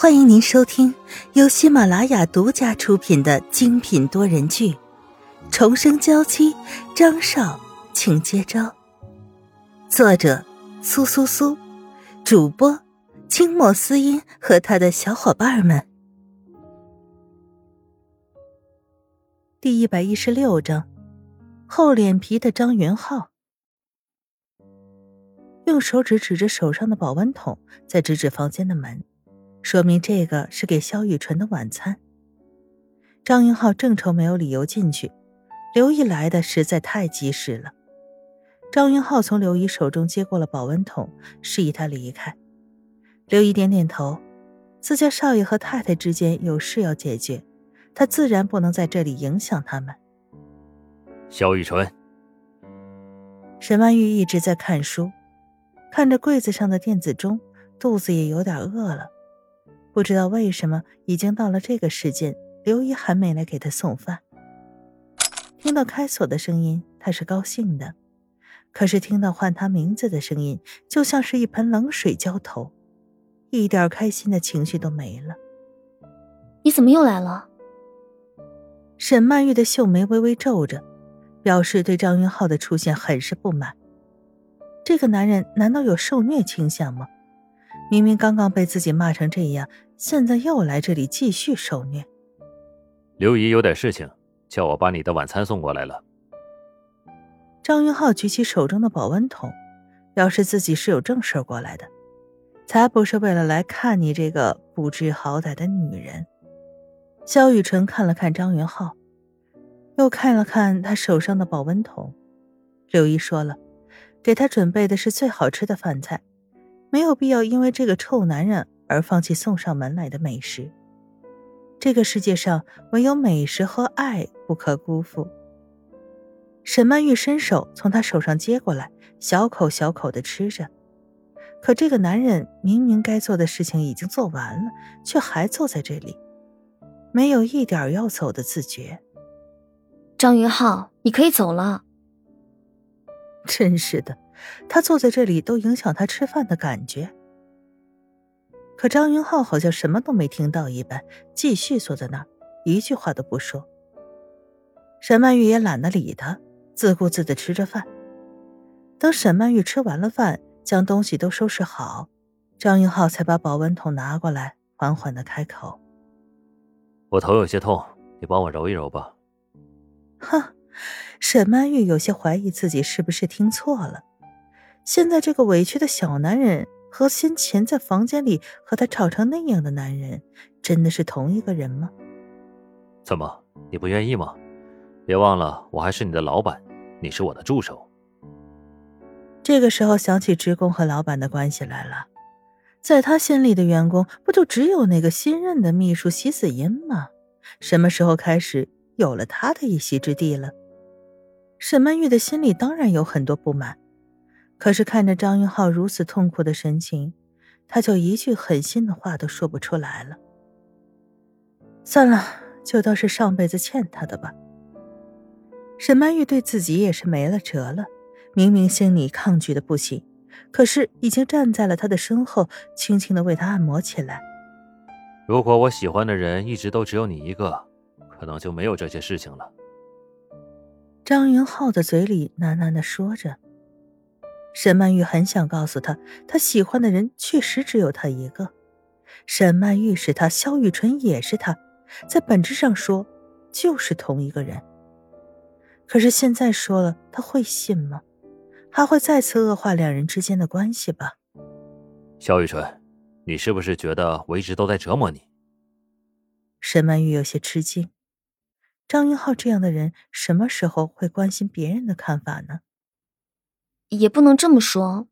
欢迎您收听由喜马拉雅独家出品的精品多人剧《重生娇妻》，张少，请接招。作者：苏苏苏，主播：清墨思音和他的小伙伴们。第一百一十六章，厚脸皮的张云浩用手指指着手上的保温桶，在指指房间的门。说明这个是给萧雨纯的晚餐。张云浩正愁没有理由进去，刘姨来的实在太及时了。张云浩从刘姨手中接过了保温桶，示意他离开。刘姨点点头，自家少爷和太太之间有事要解决，他自然不能在这里影响他们。萧雨纯，沈曼玉一直在看书，看着柜子上的电子钟，肚子也有点饿了。不知道为什么，已经到了这个时间，刘姨还没来给他送饭。听到开锁的声音，他是高兴的；可是听到唤他名字的声音，就像是一盆冷水浇头，一点开心的情绪都没了。你怎么又来了？沈曼玉的秀眉微微皱着，表示对张云浩的出现很是不满。这个男人难道有受虐倾向吗？明明刚刚被自己骂成这样，现在又来这里继续受虐。刘姨有点事情，叫我把你的晚餐送过来了。张云浩举起手中的保温桶，表示自己是有正事过来的，才不是为了来看你这个不知好歹的女人。萧雨辰看了看张云浩，又看了看他手上的保温桶。刘姨说了，给他准备的是最好吃的饭菜。没有必要因为这个臭男人而放弃送上门来的美食。这个世界上唯有美食和爱不可辜负。沈曼玉伸手从他手上接过来，小口小口的吃着。可这个男人明明该做的事情已经做完了，却还坐在这里，没有一点要走的自觉。张云浩，你可以走了。真是的。他坐在这里都影响他吃饭的感觉。可张云浩好像什么都没听到一般，继续坐在那儿，一句话都不说。沈曼玉也懒得理他，自顾自的吃着饭。等沈曼玉吃完了饭，将东西都收拾好，张云浩才把保温桶拿过来，缓缓的开口：“我头有些痛，你帮我揉一揉吧。”哼，沈曼玉有些怀疑自己是不是听错了。现在这个委屈的小男人和先前在房间里和他吵成那样的男人，真的是同一个人吗？怎么，你不愿意吗？别忘了，我还是你的老板，你是我的助手。这个时候想起职工和老板的关系来了，在他心里的员工不就只有那个新任的秘书席子音吗？什么时候开始有了他的一席之地了？沈曼玉的心里当然有很多不满。可是看着张云浩如此痛苦的神情，他就一句狠心的话都说不出来了。算了，就当是上辈子欠他的吧。沈曼玉对自己也是没了辙了，明明心里抗拒的不行，可是已经站在了他的身后，轻轻的为他按摩起来。如果我喜欢的人一直都只有你一个，可能就没有这些事情了。张云浩的嘴里喃喃的说着。沈曼玉很想告诉他，他喜欢的人确实只有他一个。沈曼玉是他，萧雨纯也是他，在本质上说，就是同一个人。可是现在说了，他会信吗？还会再次恶化两人之间的关系吧？萧雨纯，你是不是觉得我一直都在折磨你？沈曼玉有些吃惊。张云浩这样的人，什么时候会关心别人的看法呢？也不能这么说，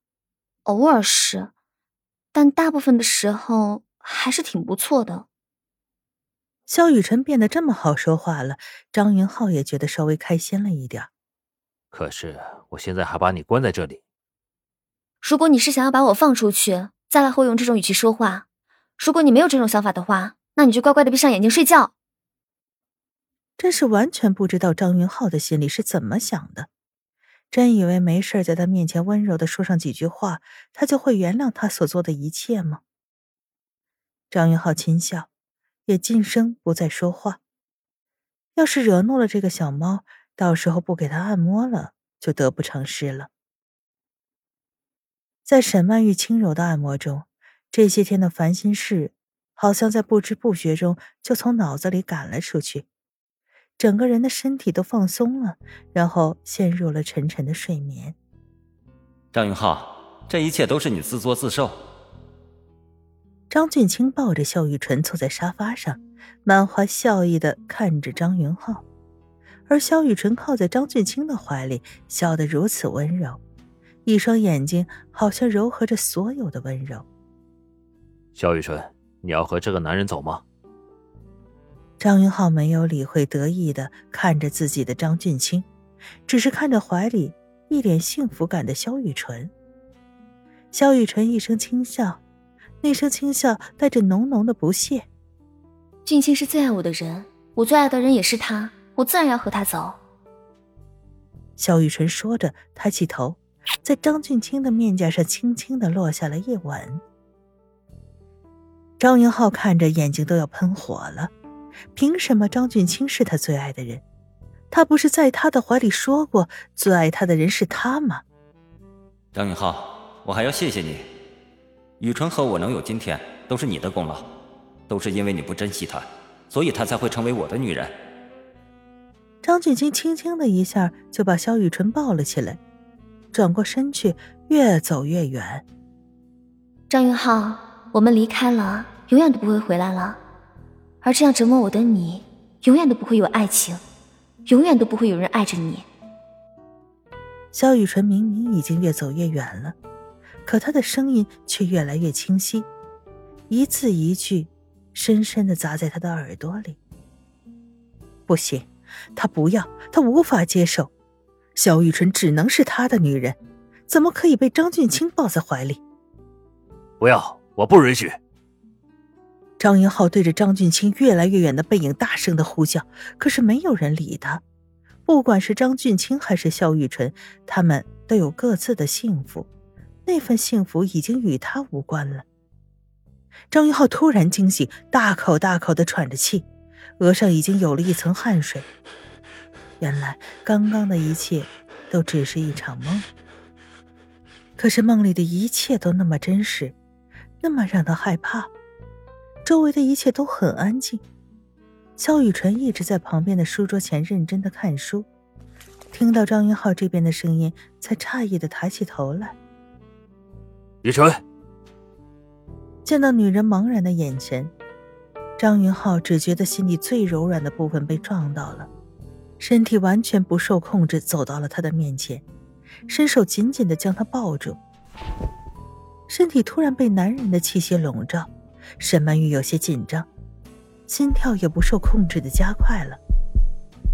偶尔是，但大部分的时候还是挺不错的。萧雨辰变得这么好说话了，张云浩也觉得稍微开心了一点。可是我现在还把你关在这里。如果你是想要把我放出去，再来和我用这种语气说话；如果你没有这种想法的话，那你就乖乖的闭上眼睛睡觉。真是完全不知道张云浩的心里是怎么想的。真以为没事，在他面前温柔的说上几句话，他就会原谅他所做的一切吗？张云浩轻笑，也噤声不再说话。要是惹怒了这个小猫，到时候不给它按摩了，就得不偿失了。在沈曼玉轻柔的按摩中，这些天的烦心事好像在不知不觉中就从脑子里赶了出去，整个人的身体都放松了，然后陷入了沉沉的睡眠。张云浩，这一切都是你自作自受。张俊清抱着肖雨纯坐在沙发上，满怀笑意的看着张云浩，而肖雨纯靠在张俊清的怀里，笑得如此温柔。一双眼睛好像柔和着所有的温柔。肖雨纯，你要和这个男人走吗？张云浩没有理会得意的看着自己的张俊清，只是看着怀里一脸幸福感的肖雨纯。肖雨纯一声轻笑，那声轻笑带着浓浓的不屑。俊清是最爱我的人，我最爱的人也是他，我自然要和他走。肖雨纯说着，抬起头。在张俊清的面颊上轻轻的落下了一吻。张云浩看着眼睛都要喷火了，凭什么张俊清是他最爱的人？他不是在他的怀里说过最爱他的人是他吗？张云浩，我还要谢谢你，雨纯和我能有今天都是你的功劳，都是因为你不珍惜她，所以她才会成为我的女人。张俊清轻轻的一下就把萧雨纯抱了起来。转过身去，越走越远。张云浩，我们离开了，永远都不会回来了。而这样折磨我的你，永远都不会有爱情，永远都不会有人爱着你。萧雨纯明明已经越走越远了，可他的声音却越来越清晰，一字一句，深深的砸在他的耳朵里。不行，他不要，他无法接受。萧雨纯只能是他的女人，怎么可以被张俊清抱在怀里？不要，我不允许！张云浩对着张俊清越来越远的背影大声的呼叫，可是没有人理他。不管是张俊清还是肖雨纯，他们都有各自的幸福，那份幸福已经与他无关了。张云浩突然惊醒，大口大口的喘着气，额上已经有了一层汗水。原来刚刚的一切都只是一场梦，可是梦里的一切都那么真实，那么让他害怕。周围的一切都很安静，肖雨辰一直在旁边的书桌前认真的看书，听到张云浩这边的声音，才诧异的抬起头来。雨纯，见到女人茫然的眼神，张云浩只觉得心里最柔软的部分被撞到了。身体完全不受控制，走到了他的面前，伸手紧紧的将他抱住。身体突然被男人的气息笼罩，沈曼玉有些紧张，心跳也不受控制的加快了。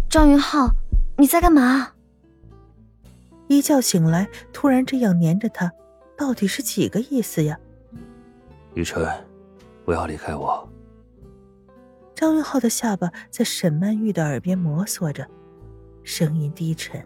张云浩，你在干嘛？一觉醒来，突然这样黏着他，到底是几个意思呀？雨辰，不要离开我。张云浩的下巴在沈曼玉的耳边摩挲着，声音低沉。